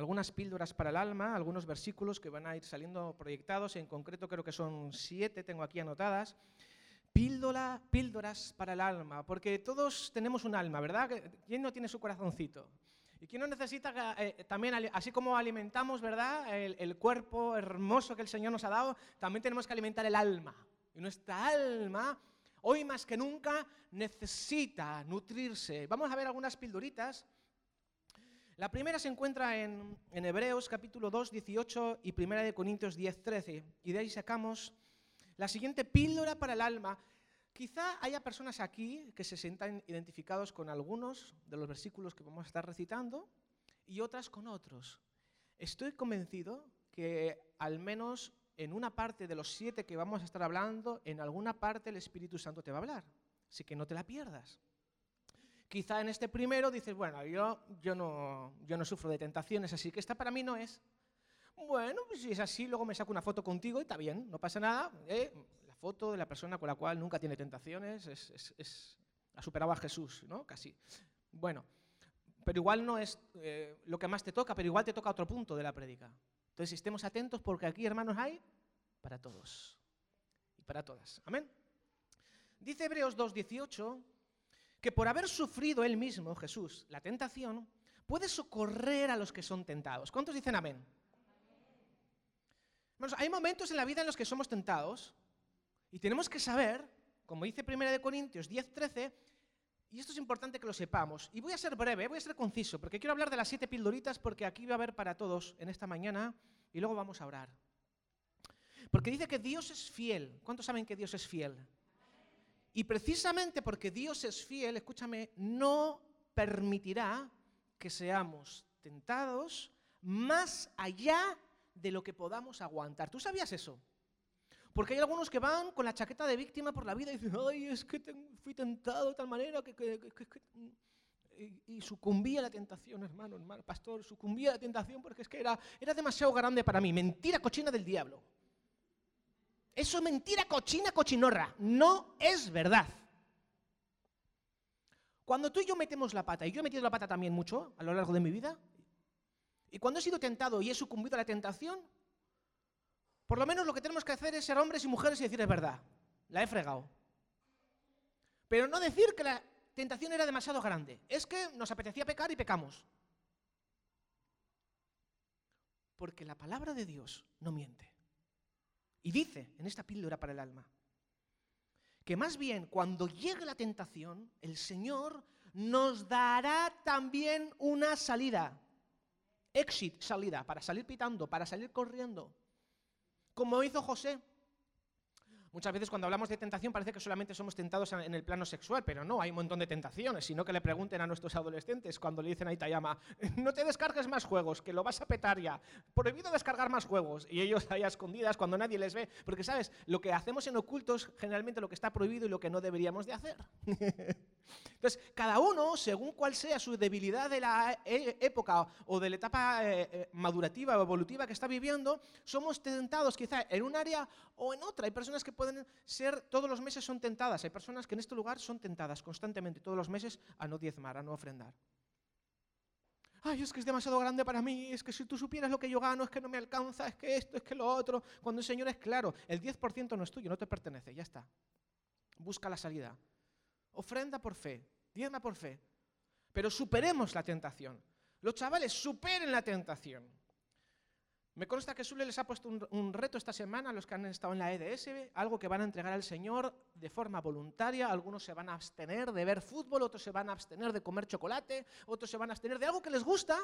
algunas píldoras para el alma, algunos versículos que van a ir saliendo proyectados, en concreto creo que son siete, tengo aquí anotadas. Píldora, píldoras para el alma, porque todos tenemos un alma, ¿verdad? ¿Quién no tiene su corazoncito? ¿Y quién no necesita eh, también, así como alimentamos, ¿verdad? El, el, cuerpo hermoso que el Señor nos ha dado, también tenemos que alimentar el alma. Y nuestra alma, hoy más que nunca, necesita nutrirse. Vamos a ver algunas pildoritas la primera se encuentra en, Hebreos capítulo 2, 18 y primera de Corintios 10, 13. Y de ahí sacamos la siguiente píldora para el alma. Quizá haya personas aquí que se sientan identificados con algunos de los versículos que vamos a estar recitando y otras con otros. Estoy convencido que al menos en una parte de los siete que vamos a estar hablando, en alguna parte el Espíritu Santo te va a hablar. Así que no te la pierdas. Quizá en este primero dices, bueno, yo, yo, no, yo no sufro de tentaciones, así que esta para mí no es. Bueno, pues si es así, luego me saco una foto contigo y está bien, no pasa nada. ¿eh? La foto de la persona con la cual nunca tiene tentaciones es, es, ha superado a Jesús, ¿no? Casi. Bueno, pero igual no es eh, lo que más te toca, pero igual te toca otro punto de la prédica. Entonces estemos atentos porque aquí, hermanos, hay para todos y para todas. Amén. Dice Hebreos 2.18 que por haber sufrido él mismo, Jesús, la tentación, puede socorrer a los que son tentados. ¿Cuántos dicen amén? Bueno, hay momentos en la vida en los que somos tentados y tenemos que saber, como dice 1 Corintios 10, 13, y esto es importante que lo sepamos. Y voy a ser breve, voy a ser conciso, porque quiero hablar de las siete pildoritas porque aquí va a haber para todos en esta mañana y luego vamos a orar. Porque dice que Dios es fiel. ¿Cuántos saben que Dios es fiel? Y precisamente porque Dios es fiel, escúchame, no permitirá que seamos tentados más allá de lo que podamos aguantar. ¿Tú sabías eso? Porque hay algunos que van con la chaqueta de víctima por la vida y dicen, ay, es que fui tentado de tal manera que... y, sucumbí a la tentación, hermano, hermano, pastor, sucumbí a la tentación porque es que era, era demasiado grande para mí. Mentira cochina del diablo. Eso es mentira cochina, cochinorra. No es verdad. Cuando tú y yo metemos la pata, y yo he metido la pata también mucho a lo largo de mi vida, y cuando he sido tentado y he sucumbido a la tentación, por lo menos lo que tenemos que hacer es ser hombres y mujeres y decir es verdad, la he fregado. Pero no decir que la tentación era demasiado grande. Es que nos apetecía pecar y pecamos. Porque la palabra de Dios no miente. Y dice en esta píldora para el alma que más bien cuando llegue la tentación, el Señor nos dará también una salida. Exit, salida, para salir pitando, para salir corriendo. Como hizo José. Muchas veces cuando hablamos de tentación parece que solamente somos tentados en el plano sexual, pero no, hay un montón de tentaciones, sino que le pregunten a nuestros adolescentes cuando le dicen a Itayama, no te descargues más juegos, que lo vas a petar ya, prohibido descargar más juegos, y ellos ahí a escondidas cuando nadie les ve, porque sabes, lo que hacemos en ocultos generalmente lo que está prohibido y lo que no deberíamos de hacer. Entonces, cada uno, según cuál sea su debilidad de la e, época o de la etapa eh, eh, madurativa o evolutiva que está viviendo, somos tentados quizá en un área o en otra. Hay personas que pueden ser, todos los meses son tentadas. Hay personas que en este lugar son tentadas constantemente, todos los meses, a no diezmar, a no ofrendar. Ay, es que es demasiado grande para mí, es que si tú supieras lo que yo gano, es que no me alcanza, es que esto, es que lo otro. Cuando el Señor es claro, el 10% no es tuyo, no te pertenece, ya está. Busca la salida. Ofrenda por fe, diezma por fe. Pero superemos la tentación. Los chavales superen la tentación. Me consta que Sule les ha puesto un, reto esta semana a los que han estado en la EDS, algo que van a entregar al Señor de forma voluntaria. Algunos se van a abstener de ver fútbol, otros se van a abstener de comer chocolate, otros se van a abstener de algo que les gusta,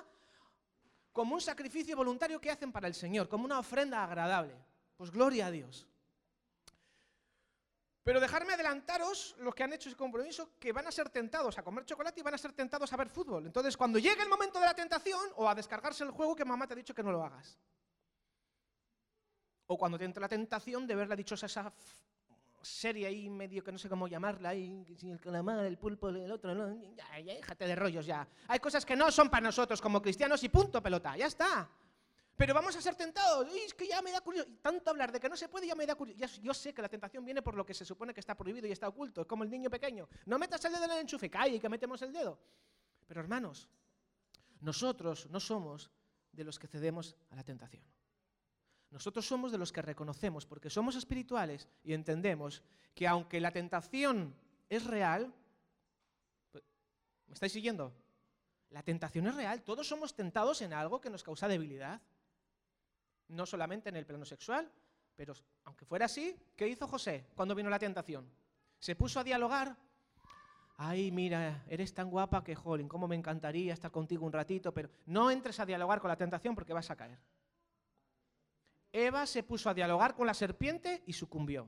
como un sacrificio voluntario que hacen para el Señor, como una ofrenda agradable. Pues gloria a Dios. Pero dejarme adelantaros los que han hecho ese compromiso, que van a ser tentados a comer chocolate y van a ser tentados a ver fútbol. Entonces, cuando llegue el momento de la tentación o a descargarse el juego, que mamá te ha dicho que no lo hagas. O cuando te entra la tentación de ver la dichosa esa serie ahí medio que no sé cómo llamarla, ahí, el calamar, el pulpo, el otro, ya, ya, déjate de rollos ya. Hay cosas que no son para nosotros como cristianos y punto pelota, ya está. Pero vamos a ser tentados. es que ya me da curiosidad. Tanto hablar de que no se puede ya me da curiosidad. Yo sé que la tentación viene por lo que se supone que está prohibido y está oculto. Es como el niño pequeño. No metas el dedo en el enchufe, cae y que metemos el dedo. Pero hermanos, nosotros no somos de los que cedemos a la tentación. Nosotros somos de los que reconocemos, porque somos espirituales y entendemos que aunque la tentación es real, pues, ¿me estáis siguiendo? La tentación es real, todos somos tentados en algo que nos causa debilidad. No solamente en el plano sexual, pero aunque fuera así, ¿qué hizo José cuando vino la tentación? Se puso a dialogar. Ay, mira, eres tan guapa que, jolín, cómo me encantaría estar contigo un ratito, pero no entres a dialogar con la tentación porque vas a caer. Eva se puso a dialogar con la serpiente y sucumbió.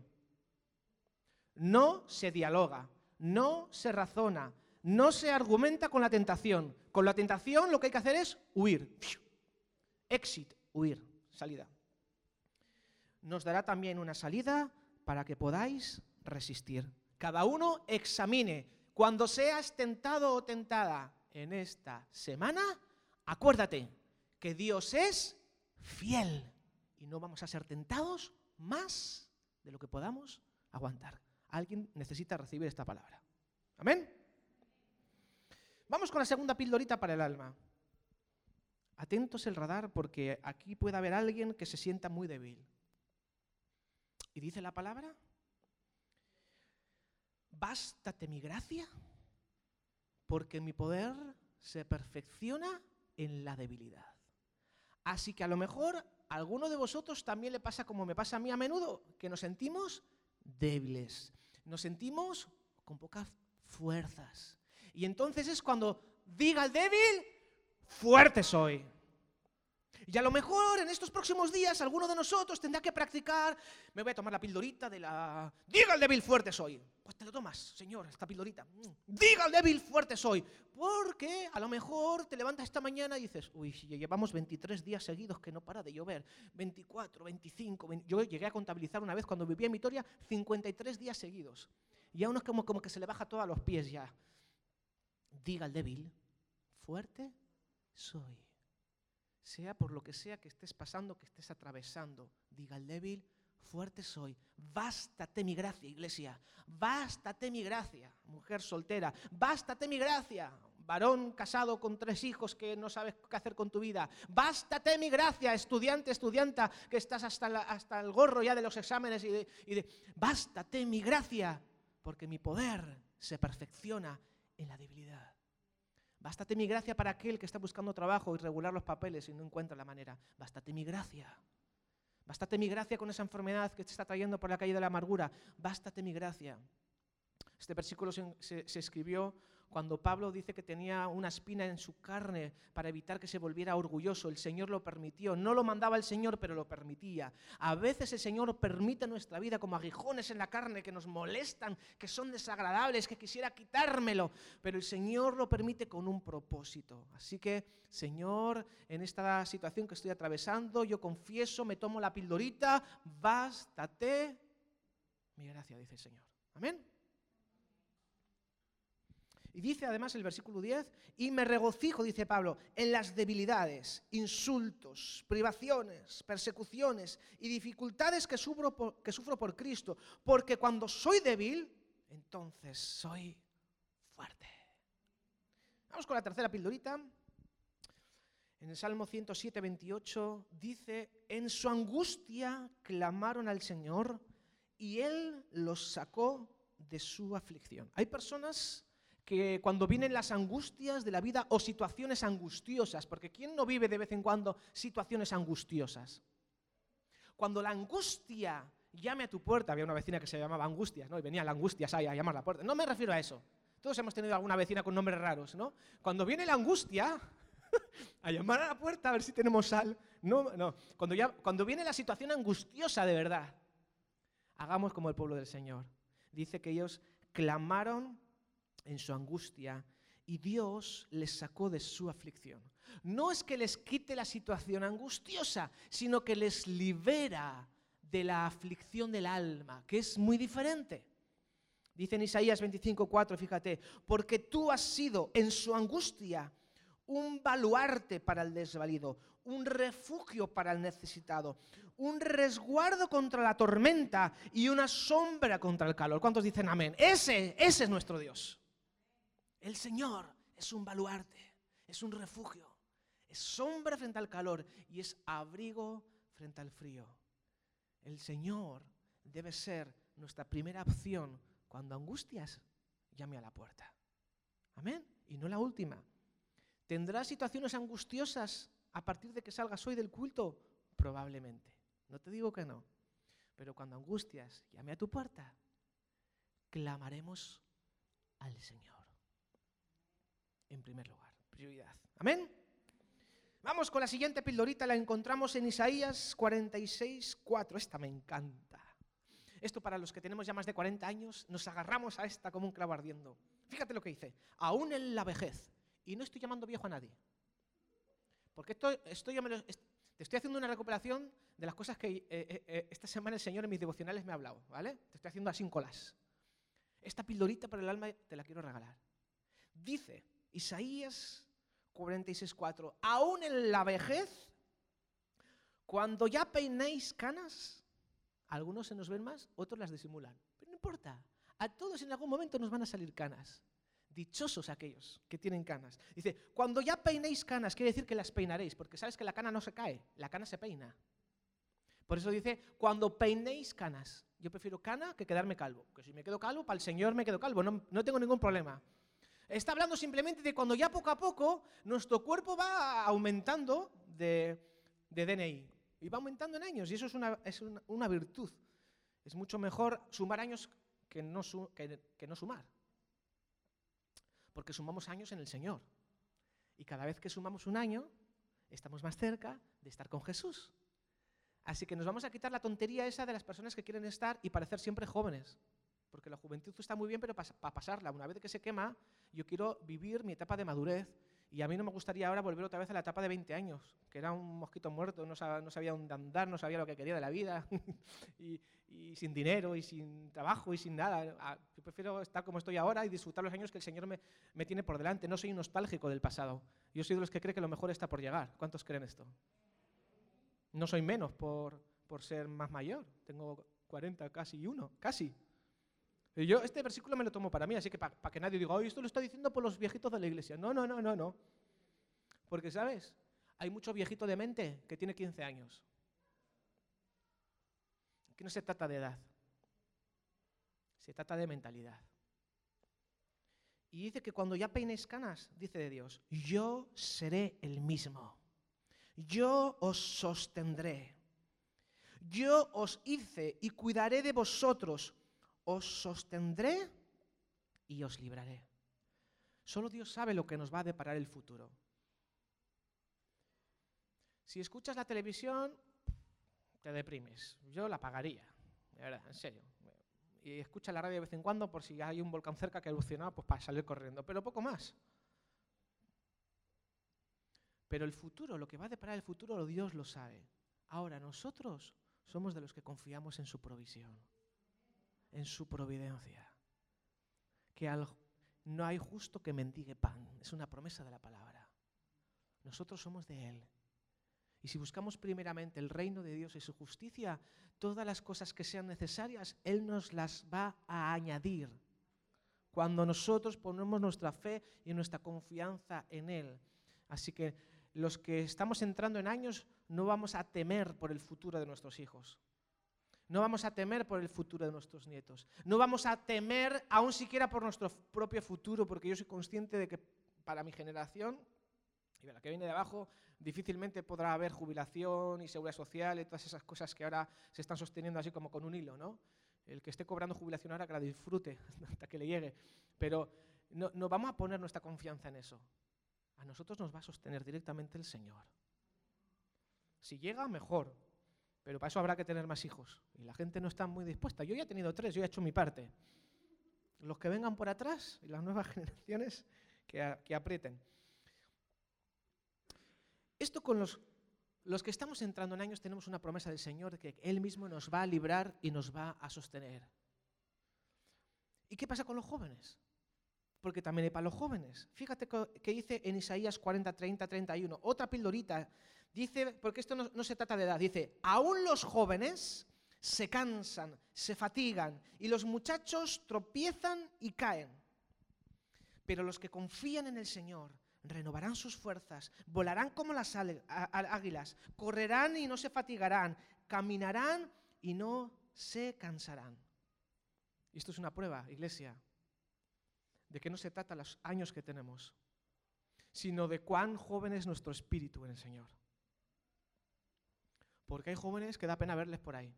No se dialoga, no se razona, no se argumenta con la tentación. Con la tentación lo que hay que hacer es huir. Exit, huir, salida. Nos dará también una salida para que podáis resistir. Cada uno examine. Cuando seas tentado o tentada en esta semana, acuérdate que Dios es fiel y no vamos a ser tentados más de lo que podamos aguantar. Alguien necesita recibir esta palabra. Amén. Vamos con la segunda pildorita para el alma. Atentos el radar porque aquí puede haber alguien que se sienta muy débil. Y dice la palabra, bástate mi gracia porque mi poder se perfecciona en la debilidad. Así que a lo mejor a alguno de vosotros también le pasa como me pasa a mí a menudo, que nos sentimos débiles, nos sentimos con pocas fuerzas. Y entonces es cuando diga el débil, fuerte soy. Y a lo mejor en estos próximos días alguno de nosotros tendrá que practicar, me voy a tomar la pildorita de la... Diga el débil fuerte soy. Pues te lo tomas, Señor, esta pildorita. Mm. Diga el débil fuerte soy. Porque a lo mejor te levantas esta mañana y dices, uy, llevamos 23 días seguidos que no para de llover. 24, 25, yo llegué a contabilizar una vez cuando vivía en Vitoria 53 días seguidos. Y a uno es como, como que se le baja todo a los pies ya. Diga el débil, fuerte soy sea por lo que sea que estés pasando, que estés atravesando. Diga el débil, fuerte soy. Bástate mi gracia, iglesia. Bástate mi gracia, mujer soltera. Bástate mi gracia, varón casado con tres hijos que no sabes qué hacer con tu vida. Bástate mi gracia, estudiante, estudianta, que estás hasta, hasta el gorro ya de los exámenes y de, y de... Bástate mi gracia, porque mi poder se perfecciona en la debilidad. Bástate mi gracia para aquel que está buscando trabajo y regular los papeles y no encuentra la manera. Bástate mi gracia. Bástate mi gracia con esa enfermedad que te está trayendo por la calle de la amargura. Bástate mi gracia. Este versículo se, se escribió cuando Pablo dice que tenía una espina en su carne para evitar que se volviera orgulloso, el Señor lo permitió. No lo mandaba el Señor, pero lo permitía. A veces el Señor permite nuestra vida como aguijones en la carne que nos molestan, que son desagradables, que quisiera quitármelo, pero el Señor lo permite con un propósito. Así que, Señor, en esta situación que estoy atravesando, yo confieso, me tomo la pildorita, bástate mi gracia, dice el Señor. Amén. Y dice además el versículo 10, y me regocijo, dice Pablo, en las debilidades, insultos, privaciones, persecuciones y dificultades que sufro por, que sufro por Cristo, porque cuando soy débil, entonces soy fuerte. Vamos con la tercera pildorita. En el Salmo 107, 28 dice, en su angustia clamaron al Señor y Él los sacó de su aflicción. Hay personas que cuando vienen las angustias de la vida o situaciones angustiosas, porque ¿quién no vive de vez en cuando situaciones angustiosas? Cuando la angustia llame a tu puerta, había una vecina que se llamaba Angustias, ¿no? Y venía la Angustias ahí a llamar a la puerta. No me refiero a eso. Todos hemos tenido alguna vecina con nombres raros, ¿no? Cuando viene la angustia, a llamar a la puerta a ver si tenemos sal. No, no. Cuando, ya, cuando viene la situación angustiosa de verdad, hagamos como el pueblo del Señor. Dice que ellos clamaron en su angustia y Dios les sacó de su aflicción. No es que les quite la situación angustiosa, sino que les libera de la aflicción del alma, que es muy diferente. Dice en Isaías 25:4, fíjate, porque tú has sido en su angustia un baluarte para el desvalido, un refugio para el necesitado, un resguardo contra la tormenta y una sombra contra el calor. ¿Cuántos dicen amén? Ese, ese es nuestro Dios. El Señor es un baluarte, es un refugio, Es sombra frente al calor y es abrigo frente al frío. El Señor debe ser nuestra primera opción cuando angustias llame a la puerta. Amén. Y no la última. ¿Tendrás situaciones angustiosas a partir de que salgas hoy del culto? Probablemente. No te digo que no. Pero cuando angustias llame a tu puerta, clamaremos al Señor. En primer lugar, prioridad. Amén. Vamos con la siguiente pildorita, la encontramos en Isaías 46, 4. Esta me encanta. Esto para los que tenemos ya más de 40 años, nos agarramos a esta como un clavo ardiendo. Fíjate lo que dice, aún en la vejez, y no estoy llamando viejo a nadie, porque esto, te estoy haciendo una recuperación de las cosas que eh, eh, eh, esta semana el Señor en mis devocionales me ha hablado, ¿vale? Te estoy haciendo así colas. Esta pildorita para el alma te la quiero regalar. Dice Isaías 46.4, aún en la vejez, cuando ya peinéis canas, algunos se nos ven más, otros las disimulan. Pero no importa, a todos en algún momento nos van a salir canas. Dichosos aquellos que tienen canas. Dice, cuando ya peinéis canas, quiere decir que las peinaréis, porque sabes que la cana no se cae, la cana se peina. Por eso dice, cuando peinéis canas. Yo prefiero cana que quedarme calvo. Que si me quedo calvo, para el Señor me quedo calvo, no, no tengo ningún problema. Está hablando simplemente de cuando ya poco a poco nuestro cuerpo va aumentando de, de DNI. Y va aumentando en años, y eso es una, es una, virtud. Es mucho mejor sumar años que no, que, que no sumar. Porque sumamos años en el Señor. Y cada vez que sumamos un año, estamos más cerca de estar con Jesús. Así que nos vamos a quitar la tontería esa de las personas que quieren estar y parecer siempre jóvenes. Porque la juventud está muy bien, pero para pasarla, una vez que se quema, yo quiero vivir mi etapa de madurez y a mí no me gustaría ahora volver otra vez a la etapa de 20 años, que era un mosquito muerto, no sabía, dónde andar, no sabía lo que quería de la vida, y, sin dinero, y sin trabajo, y sin nada. Ah, yo prefiero estar como estoy ahora y disfrutar los años que el Señor me, me tiene por delante. No soy nostálgico del pasado. Yo soy de los que cree que lo mejor está por llegar. ¿Cuántos creen esto? No soy menos por, por ser más mayor. Tengo 40, casi uno, casi. Yo este versículo me lo tomo para mí, así que para que nadie diga, oh, esto lo está diciendo por los viejitos de la iglesia. No, no, no, no, no. Porque, ¿sabes? Hay mucho viejito de mente que tiene 15 años. Aquí no se trata de edad. Se trata de mentalidad. Y dice que cuando ya peines canas, dice de Dios, yo seré el mismo. Yo os sostendré. Yo os hice y cuidaré de vosotros os sostendré y os libraré. Solo Dios sabe lo que nos va a deparar el futuro. Si escuchas la televisión, te deprimes. Yo la pagaría, de verdad, en serio. Y escucha la radio de vez en cuando por si hay un volcán cerca que ha erupcionado, pues para salir corriendo, pero poco más. Pero el futuro, lo que va a deparar el futuro, Dios lo sabe. Ahora, nosotros somos de los que confiamos en su provisión en su providencia. Que no hay justo que mendigue pan. Es una promesa de la palabra. Nosotros somos de Él. Y si buscamos primeramente el reino de Dios y su justicia, todas las cosas que sean necesarias, Él nos las va a añadir. Cuando nosotros ponemos nuestra fe y nuestra confianza en Él. Así que los que estamos entrando en años no vamos a temer por el futuro de nuestros hijos. No vamos a temer por el futuro de nuestros nietos. No vamos a temer aún siquiera por nuestro propio futuro, porque yo soy consciente de que para mi generación y la que viene de abajo, difícilmente podrá haber jubilación y seguridad social y todas esas cosas que ahora se están sosteniendo así como con un hilo, ¿no? El que esté cobrando jubilación ahora que la disfrute hasta que le llegue. Pero no, no vamos a poner nuestra confianza en eso. A nosotros nos va a sostener directamente el Señor. Si llega, mejor. Pero para eso habrá que tener más hijos. Y la gente no está muy dispuesta. Yo ya he tenido tres, yo he hecho mi parte. Los que vengan por atrás y las nuevas generaciones que, que aprieten. Esto con los, los que estamos entrando en años tenemos una promesa del Señor de que Él mismo nos va a librar y nos va a sostener. ¿Y qué pasa con los jóvenes? Porque también hay para los jóvenes. Fíjate que dice en Isaías 40, 30, 31. Otra pildorita Dice, porque esto no, se trata de edad, dice, aún los jóvenes se cansan, se fatigan y los muchachos tropiezan y caen. Pero los que confían en el Señor renovarán sus fuerzas, volarán como las águilas, correrán y no se fatigarán, caminarán y no se cansarán. Y esto es una prueba, iglesia, de que no se trata los años que tenemos, sino de cuán joven es nuestro espíritu en el Señor. Porque hay jóvenes que da pena verles por ahí.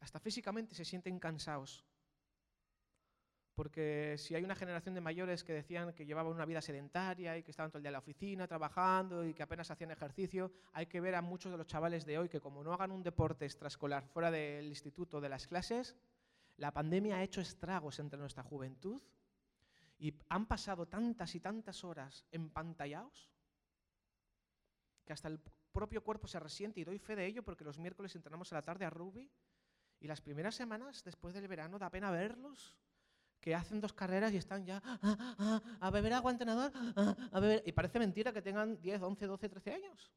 Hasta físicamente se sienten cansados. Porque si hay una generación de mayores que decían que llevaban una vida sedentaria y que estaban todo el día en la oficina trabajando y que apenas hacían ejercicio, hay que ver a muchos de los chavales de hoy que como no hagan un deporte extraescolar fuera del instituto, de las clases, la pandemia ha hecho estragos entre nuestra juventud y han pasado tantas y tantas horas empantallados que hasta el propio cuerpo se resiente y doy fe de ello porque los miércoles entrenamos a la tarde a rugby y las primeras semanas después del verano da pena verlos que hacen dos carreras y están ya ah, ah, ah, a beber agua entrenador, a beber y parece mentira que tengan 10, 11, 12, 13 años.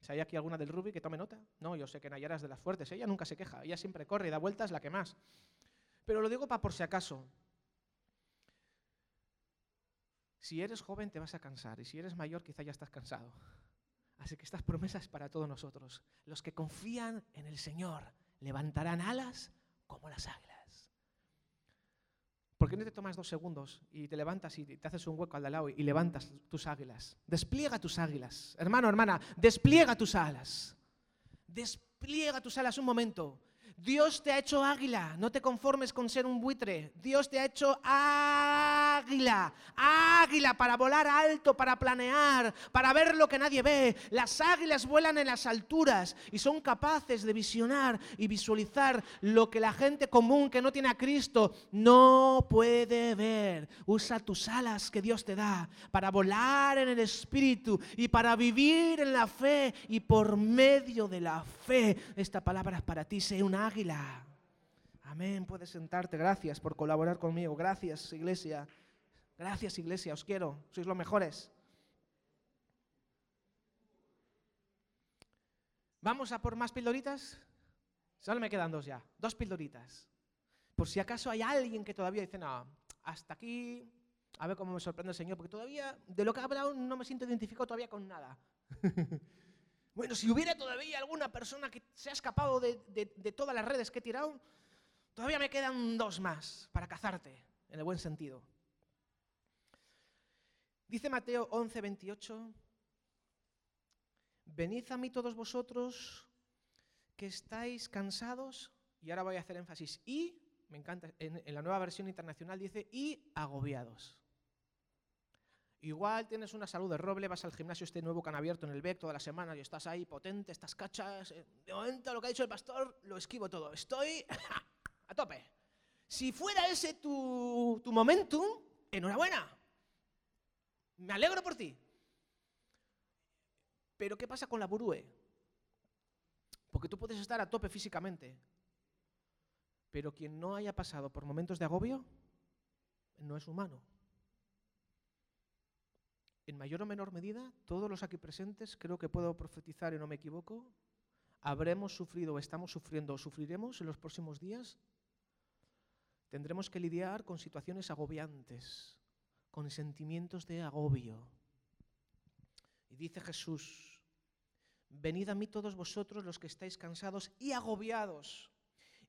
Si hay aquí alguna del rugby que tome nota. No, yo sé que Nayara es de las fuertes, ella nunca se queja, ella siempre corre y da vueltas la que más. Pero lo digo para por si acaso. Si eres joven te vas a cansar y si eres mayor quizá ya estás cansado. Así que estas promesas para todos nosotros. Los que confían en el Señor levantarán alas como las águilas. ¿Por qué no te tomas dos segundos y te levantas y te haces un hueco al lado y levantas tus águilas? Despliega tus águilas. Hermano, hermana, despliega tus alas. Despliega tus alas un momento. Dios te ha hecho águila, no te conformes con ser un buitre. Dios te ha hecho águila, águila para volar alto, para planear, para ver lo que nadie ve. Las águilas vuelan en las alturas y son capaces de visionar y visualizar lo que la gente común que no tiene a Cristo no puede ver. Usa tus alas que Dios te da para volar en el Espíritu y para vivir en la fe y por medio de la fe. Esta palabra es para ti, sé una águila. Amén, puedes sentarte. Gracias por colaborar conmigo. Gracias, iglesia. Gracias, iglesia. Os quiero. Sois los mejores. ¿Vamos a por más pildoritas? Solo me quedan dos ya. Dos pildoritas. Por si acaso hay alguien que todavía dice, no, hasta aquí, a ver cómo me sorprende el Señor, porque todavía, de lo que ha hablado, no me siento identificado todavía con nada. Bueno, si hubiera todavía alguna persona que se ha escapado de, todas las redes que he tirado, todavía me quedan dos más para cazarte, en el buen sentido. Dice Mateo 11, 28, venid a mí todos vosotros que estáis cansados, y ahora voy a hacer énfasis, y, me encanta, en la nueva versión internacional dice, y agobiados. Igual tienes una salud de roble, vas al gimnasio este nuevo que han abierto en el BEC toda la semana y estás ahí potente, estás cachas. Eh, de momento lo que ha dicho el pastor lo esquivo todo. Estoy a tope. Si fuera ese tu, tu momentum, enhorabuena. Me alegro por ti. Pero ¿qué pasa con la burúe? Porque tú puedes estar a tope físicamente, pero quien no haya pasado por momentos de agobio no es humano en mayor o menor medida, todos los aquí presentes, creo que puedo profetizar y no me equivoco, habremos sufrido o estamos sufriendo o sufriremos en los próximos días. Tendremos que lidiar con situaciones agobiantes, con sentimientos de agobio. Y dice Jesús, venid a mí todos vosotros los que estáis cansados y agobiados,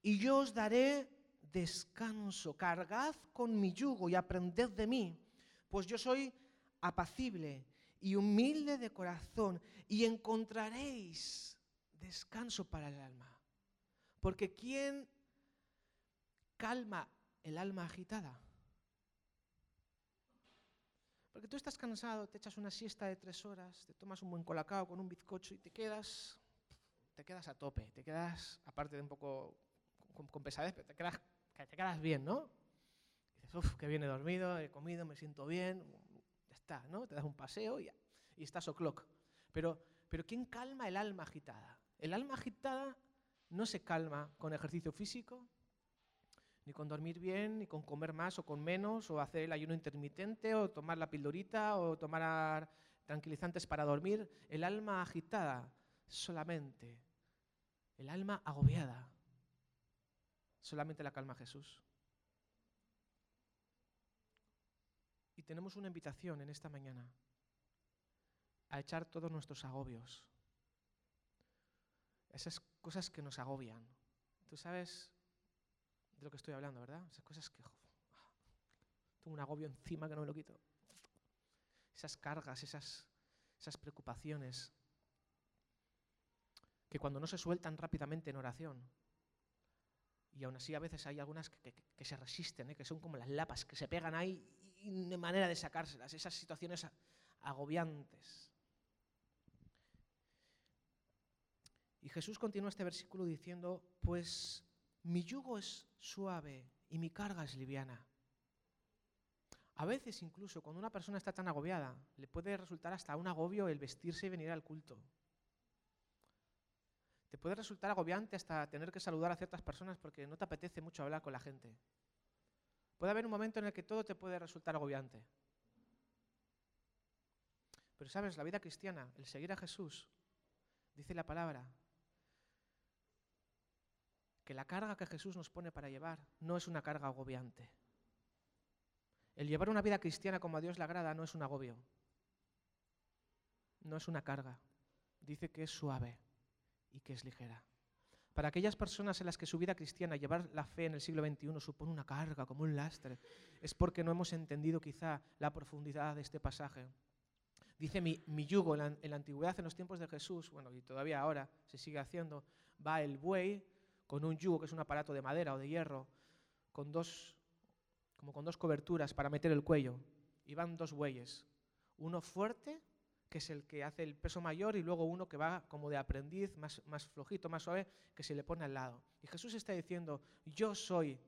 y yo os daré descanso. Cargad con mi yugo y aprended de mí, pues yo soy apacible y humilde de corazón, y encontraréis descanso para el alma. Porque ¿quién calma el alma agitada? Porque tú estás cansado, te echas una siesta de tres horas, te tomas un buen colacao con un bizcocho y te quedas, te quedas a tope, te quedas, aparte de un poco con, pesadez, pero te quedas, te quedas bien, ¿no? dices, uff, que viene dormido, he comido, me siento bien, ¿no? Te das un paseo y, y estás o'clock. Pero, pero ¿quién calma el alma agitada? El alma agitada no se calma con ejercicio físico, ni con dormir bien, ni con comer más o con menos, o hacer el ayuno intermitente, o tomar la pildorita, o tomar tranquilizantes para dormir. El alma agitada solamente, el alma agobiada, solamente la calma Jesús. Y tenemos una invitación en esta mañana a echar todos nuestros agobios, esas cosas que nos agobian. Tú sabes de lo que estoy hablando, ¿verdad? Esas cosas que tengo un agobio encima que no me lo quito. Esas cargas, esas, esas preocupaciones que cuando no se sueltan rápidamente en oración, y aún así a veces hay algunas que, se resisten, ¿eh? que son como las lapas, que se pegan ahí y de manera de sacárselas, esas situaciones agobiantes. Y Jesús continúa este versículo diciendo, pues mi yugo es suave y mi carga es liviana. A veces incluso cuando una persona está tan agobiada, le puede resultar hasta un agobio el vestirse y venir al culto. Te puede resultar agobiante hasta tener que saludar a ciertas personas porque no te apetece mucho hablar con la gente. Puede haber un momento en el que todo te puede resultar agobiante. Pero sabes, la vida cristiana, el seguir a Jesús, dice la palabra, que la carga que Jesús nos pone para llevar no es una carga agobiante. El llevar una vida cristiana como a Dios le agrada no es un agobio, no es una carga. Dice que es suave y que es ligera. Para aquellas personas en las que su vida cristiana, llevar la fe en el siglo XXI supone una carga, como un lastre, es porque no hemos entendido quizá la profundidad de este pasaje. Dice mi, yugo en la, en la, antigüedad, en los tiempos de Jesús, bueno, y todavía ahora se sigue haciendo, va el buey con un yugo, que es un aparato de madera o de hierro, con dos, como con dos coberturas para meter el cuello. Y van dos bueyes, uno fuerte que es el que hace el peso mayor, y luego uno que va como de aprendiz, más, más flojito, más suave, que se le pone al lado. Y Jesús está diciendo, yo soy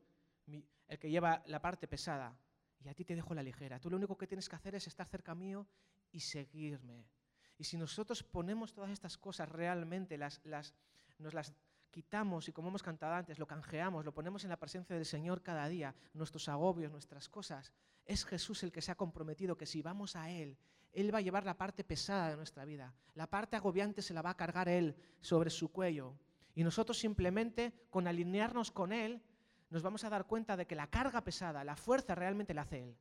el que lleva la parte pesada, y a ti te dejo la ligera. Tú lo único que tienes que hacer es estar cerca mío y seguirme. Y si nosotros ponemos todas estas cosas realmente, las, las, nos las quitamos y como hemos cantado antes, lo canjeamos, lo ponemos en la presencia del Señor cada día, nuestros agobios, nuestras cosas, es Jesús el que se ha comprometido que si vamos a Él él va a llevar la parte pesada de nuestra vida. La parte agobiante se la va a cargar Él sobre su cuello. Y nosotros simplemente, con alinearnos con Él, nos vamos a dar cuenta de que la carga pesada, la fuerza realmente la hace Él.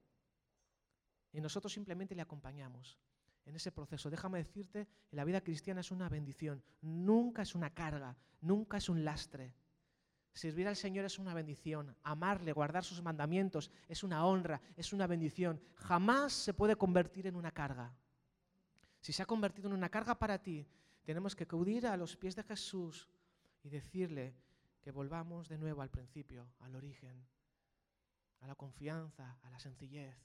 Y nosotros simplemente le acompañamos en ese proceso. Déjame decirte, la vida cristiana es una bendición, nunca es una carga, nunca es un lastre. Servir al Señor es una bendición. Amarle, guardar sus mandamientos es una honra, es una bendición. Jamás se puede convertir en una carga. Si se ha convertido en una carga para ti, tenemos que acudir a los pies de Jesús y decirle que volvamos de nuevo al principio, al origen, a la confianza, a la sencillez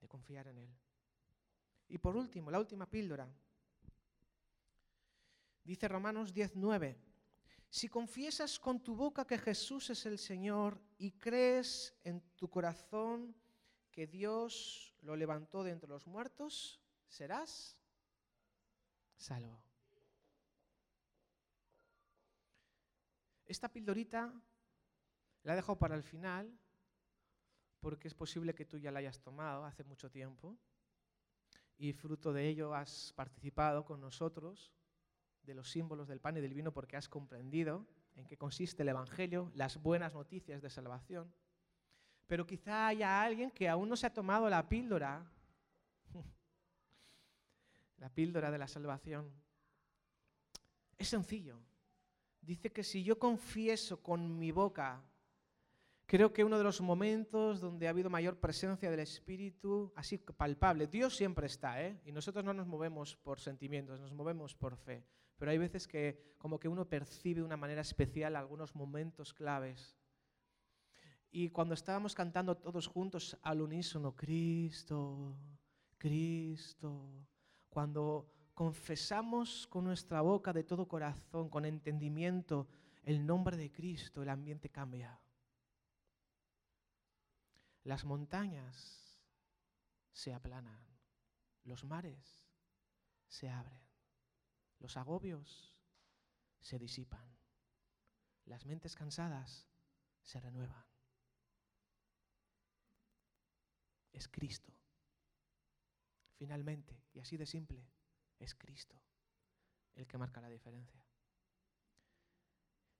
de confiar en Él. Y por último, la última píldora. Dice Romanos 19. Si confiesas con tu boca que Jesús es el Señor y crees en tu corazón que Dios lo levantó de entre los muertos, serás salvo. Esta pildorita la he dejado para el final porque es posible que tú ya la hayas tomado hace mucho tiempo y fruto de ello has participado con nosotros de los símbolos del pan y del vino porque has comprendido en qué consiste el Evangelio, las buenas noticias de salvación. Pero quizá haya alguien que aún no se ha tomado la píldora, la píldora de la salvación. Es sencillo. Dice que si yo confieso con mi boca Creo que uno de los momentos donde ha habido mayor presencia del Espíritu, así palpable, Dios siempre está, ¿eh? y nosotros no nos movemos por sentimientos, nos movemos por fe. Pero hay veces que como que uno percibe de una manera especial algunos momentos claves. Y cuando estábamos cantando todos juntos al unísono, Cristo, Cristo, cuando confesamos con nuestra boca de todo corazón, con entendimiento, el nombre de Cristo, el ambiente cambia. Las montañas se aplanan, los mares se abren, los agobios se disipan, las mentes cansadas se renuevan. Es Cristo. Finalmente, y así de simple, es Cristo el que marca la diferencia.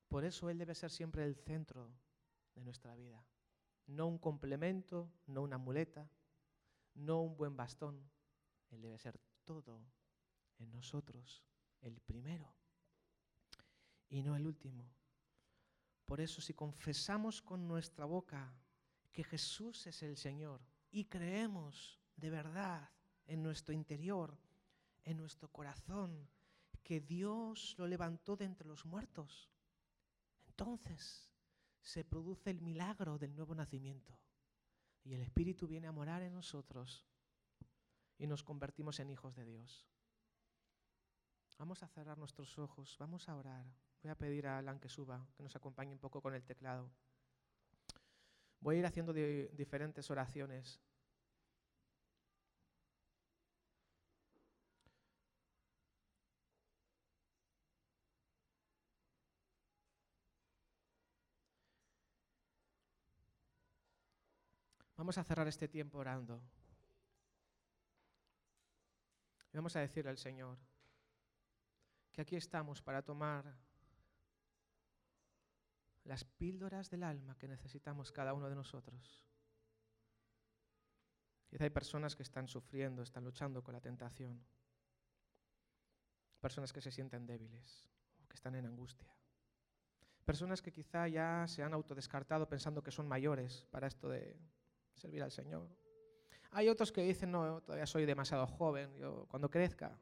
Por eso Él debe ser siempre el centro de nuestra vida no un complemento, no una muleta, no un buen bastón. Él debe ser todo en nosotros, el primero y no el último. Por eso si confesamos con nuestra boca que Jesús es el Señor y creemos de verdad en nuestro interior, en nuestro corazón, que Dios lo levantó de entre los muertos, entonces se produce el milagro del nuevo nacimiento y el Espíritu viene a morar en nosotros y nos convertimos en hijos de Dios. Vamos a cerrar nuestros ojos, vamos a orar. Voy a pedir a Alan que suba, que nos acompañe un poco con el teclado. Voy a ir haciendo diferentes oraciones. Vamos a cerrar este tiempo orando. Y vamos a decirle al Señor que aquí estamos para tomar las píldoras del alma que necesitamos cada uno de nosotros. Quizá hay personas que están sufriendo, están luchando con la tentación. Personas que se sienten débiles o que están en angustia. Personas que quizá ya se han autodescartado pensando que son mayores para esto de servir al Señor. Hay otros que dicen, no, todavía soy demasiado joven, yo cuando crezca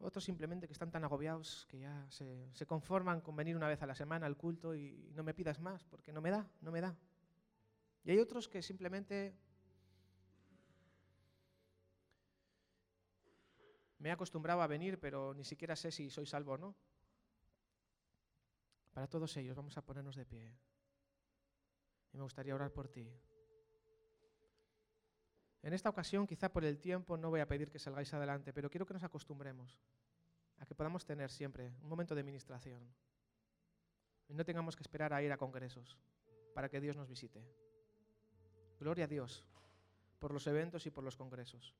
otros simplemente que están tan agobiados que ya se, conforman con venir una vez a la semana al culto y no me pidas más porque no me da, no me da. Y hay otros que simplemente me he acostumbrado a venir, pero ni siquiera sé si soy salvo o no. Para todos ellos vamos a ponernos de pie. Y me gustaría orar por ti. En esta ocasión, quizá por el tiempo, no voy a pedir que salgáis adelante, pero quiero que nos acostumbremos a que podamos tener siempre un momento de ministración. Y no tengamos que esperar a ir a congresos para que Dios nos visite. Gloria a Dios por los eventos y por los congresos.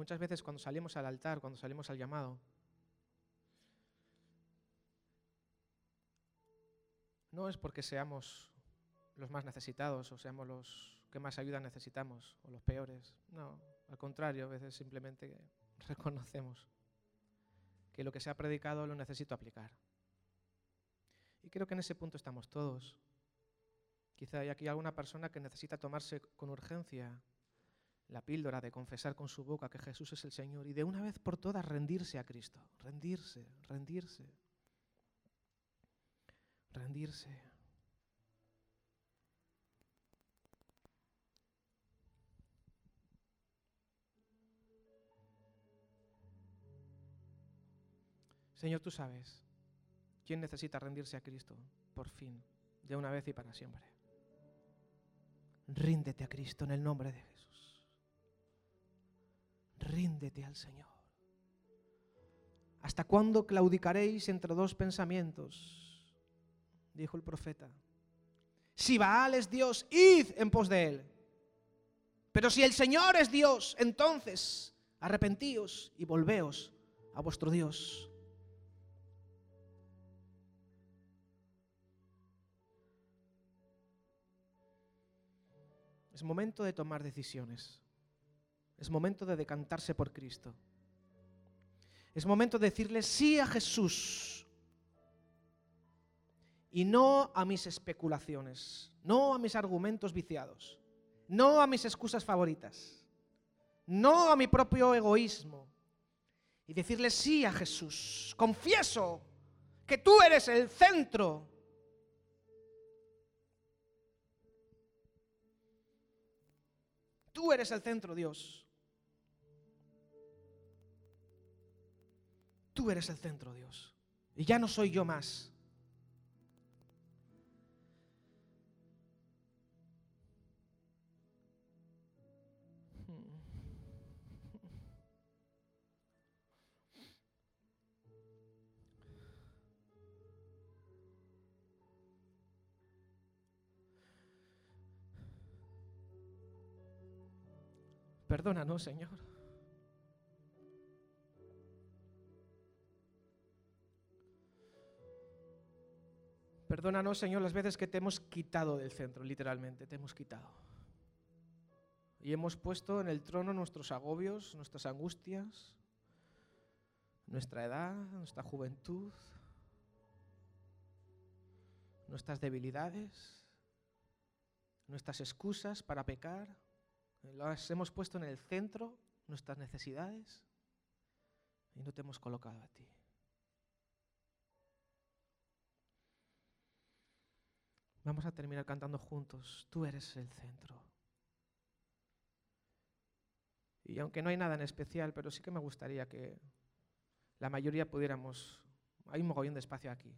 Muchas veces cuando salimos al altar, cuando salimos al llamado, no es porque seamos los más necesitados o seamos los que más ayuda necesitamos o los peores. No, al contrario, a veces simplemente reconocemos que lo que se ha predicado lo necesito aplicar. Y creo que en ese punto estamos todos. Quizá hay aquí alguna persona que necesita tomarse con urgencia la píldora de confesar con su boca que Jesús es el Señor y de una vez por todas rendirse a Cristo, rendirse, rendirse, rendirse. Señor, tú sabes quién necesita rendirse a Cristo por fin, de una vez y para siempre. Ríndete a Cristo en el nombre de Jesús ríndete al Señor. ¿Hasta cuándo claudicaréis entre dos pensamientos? Dijo el profeta. Si Baal es Dios, id en pos de él. Pero si el Señor es Dios, entonces arrepentíos y volveos a vuestro Dios. Es momento de tomar decisiones. Es momento de decantarse por Cristo. Es momento de decirle sí a Jesús y no a mis especulaciones, no a mis argumentos viciados, no a mis excusas favoritas, no a mi propio egoísmo. Y decirle sí a Jesús. Confieso que tú eres el centro. Tú eres el centro, Dios. Tú eres el centro, Dios. Y ya no soy yo más. Perdónanos, Señor. Perdónanos, Señor, las veces que te hemos quitado del centro, literalmente, te hemos quitado. Y hemos puesto en el trono nuestros agobios, nuestras angustias, nuestra edad, nuestra juventud, nuestras debilidades, nuestras excusas para pecar. Las hemos puesto en el centro, nuestras necesidades, y no te hemos colocado a ti. Vamos a terminar cantando juntos. Tú eres el centro. Y aunque no hay nada en especial, pero sí que me gustaría que la mayoría pudiéramos... Hay un mogollón de espacio aquí.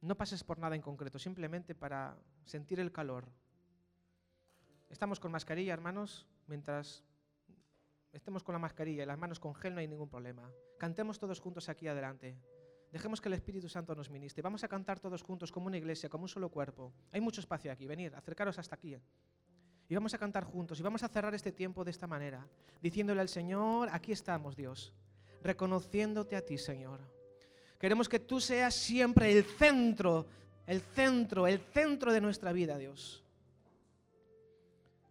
No pases por nada en concreto, simplemente para sentir el calor. Estamos con mascarilla, hermanos, mientras estemos con la mascarilla y las manos con gel no hay ningún problema. Cantemos todos juntos aquí adelante. Dejemos que el Espíritu Santo nos ministre. Vamos a cantar todos juntos como una iglesia, como un solo cuerpo. Hay mucho espacio aquí. Venid, acercaros hasta aquí. Y vamos a cantar juntos y vamos a cerrar este tiempo de esta manera, diciéndole al Señor, aquí estamos Dios, reconociéndote a ti Señor. Queremos que tú seas siempre el centro, el centro, el centro de nuestra vida, Dios.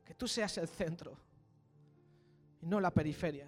Que tú seas el centro y no la periferia.